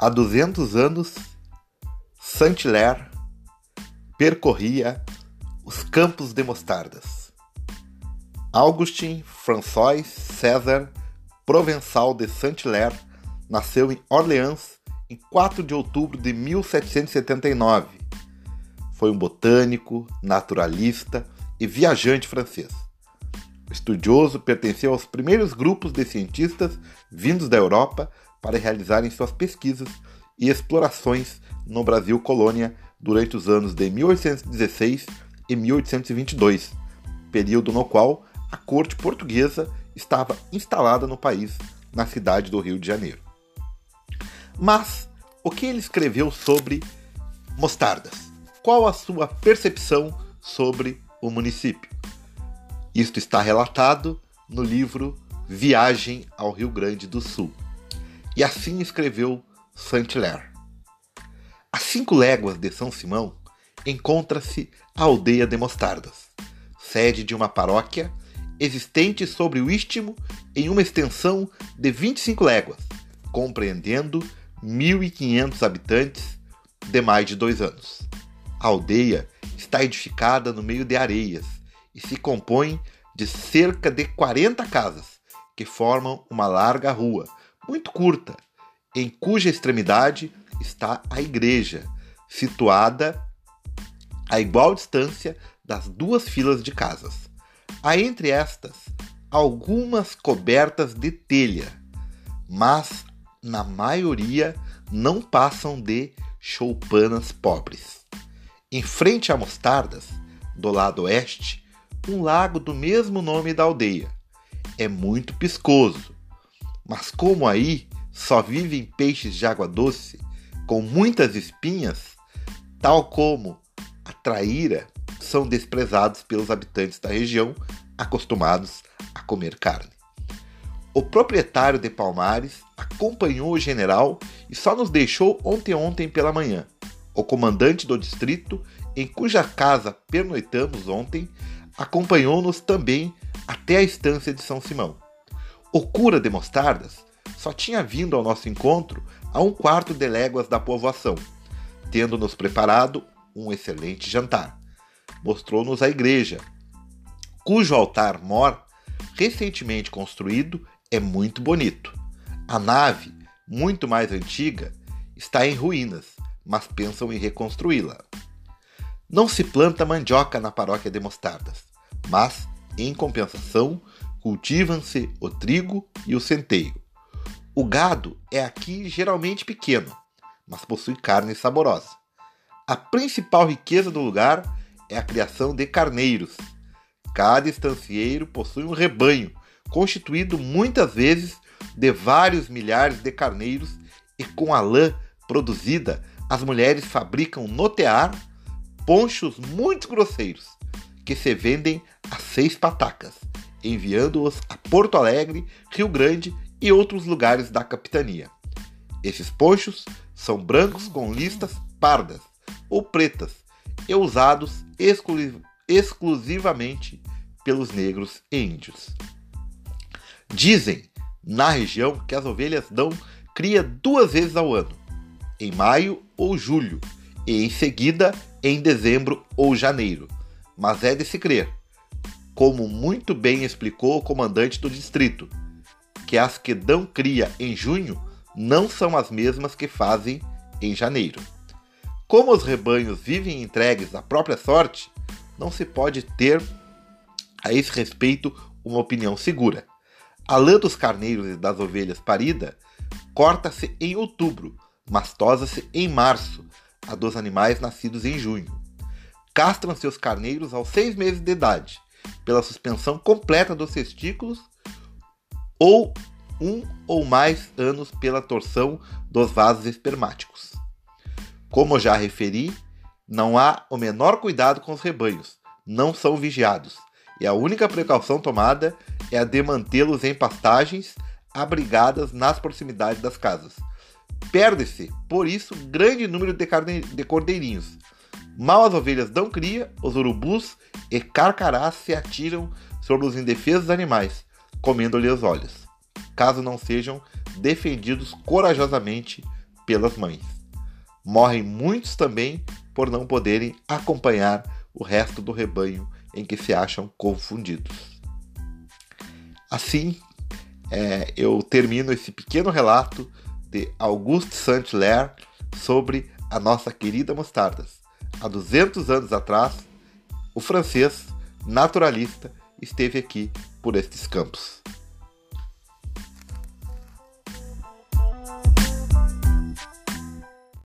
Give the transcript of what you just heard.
Há 200 anos, Saint-Hilaire percorria os campos de mostardas. Augustin François César Provençal de Saint-Hilaire nasceu em Orleans em 4 de outubro de 1779. Foi um botânico, naturalista e viajante francês. Estudioso, pertenceu aos primeiros grupos de cientistas vindos da Europa para realizarem suas pesquisas e explorações no Brasil colônia durante os anos de 1816 e 1822, período no qual a corte portuguesa estava instalada no país, na cidade do Rio de Janeiro. Mas o que ele escreveu sobre mostardas? Qual a sua percepção sobre o município? Isto está relatado no livro Viagem ao Rio Grande do Sul. E assim escreveu Saint-Hilaire. A cinco léguas de São Simão encontra-se a aldeia de Mostardas, sede de uma paróquia existente sobre o istmo em uma extensão de 25 léguas, compreendendo 1.500 habitantes de mais de dois anos. A aldeia está edificada no meio de areias e se compõe de cerca de 40 casas que formam uma larga rua muito curta, em cuja extremidade está a igreja, situada a igual distância das duas filas de casas. Há entre estas algumas cobertas de telha, mas na maioria não passam de choupanas pobres. Em frente a Mostardas, do lado oeste, um lago do mesmo nome da aldeia. É muito piscoso mas como aí só vivem peixes de água doce, com muitas espinhas, tal como a traíra, são desprezados pelos habitantes da região acostumados a comer carne. O proprietário de Palmares acompanhou o general e só nos deixou ontem ontem pela manhã. O comandante do distrito, em cuja casa pernoitamos ontem, acompanhou-nos também até a estância de São Simão. O cura de Mostardas só tinha vindo ao nosso encontro a um quarto de léguas da povoação, tendo-nos preparado um excelente jantar. Mostrou-nos a igreja, cujo altar-mor, recentemente construído, é muito bonito. A nave, muito mais antiga, está em ruínas, mas pensam em reconstruí-la. Não se planta mandioca na paróquia de Mostardas, mas, em compensação, cultivam-se o trigo e o centeio. O gado é aqui geralmente pequeno, mas possui carne saborosa. A principal riqueza do lugar é a criação de carneiros. Cada estancieiro possui um rebanho, constituído muitas vezes de vários milhares de carneiros, e com a lã produzida, as mulheres fabricam no tear ponchos muito grosseiros, que se vendem a seis patacas enviando-os a Porto Alegre, Rio Grande e outros lugares da capitania. Esses ponchos são brancos com listas pardas ou pretas e usados exclu exclusivamente pelos negros e índios. Dizem na região que as ovelhas dão cria duas vezes ao ano, em maio ou julho, e em seguida em dezembro ou janeiro. Mas é de se crer como muito bem explicou o comandante do distrito, que as que dão cria em junho não são as mesmas que fazem em janeiro. Como os rebanhos vivem entregues à própria sorte, não se pode ter a esse respeito uma opinião segura. A lã dos carneiros e das ovelhas parida corta-se em outubro, mas tosa-se em março, a dos animais nascidos em junho. Castram-se os carneiros aos seis meses de idade pela suspensão completa dos testículos ou um ou mais anos pela torção dos vasos espermáticos. Como já referi, não há o menor cuidado com os rebanhos, não são vigiados, e a única precaução tomada é a de mantê-los em pastagens abrigadas nas proximidades das casas. Perde-se, por isso, grande número de, de cordeirinhos, Mal as ovelhas dão cria, os urubus e carcarás se atiram sobre os indefesos animais, comendo-lhe os olhos, caso não sejam defendidos corajosamente pelas mães. Morrem muitos também por não poderem acompanhar o resto do rebanho em que se acham confundidos. Assim, é, eu termino esse pequeno relato de Auguste Saint-Hilaire sobre a nossa querida mostardas. Há 200 anos atrás, o francês naturalista esteve aqui por estes campos.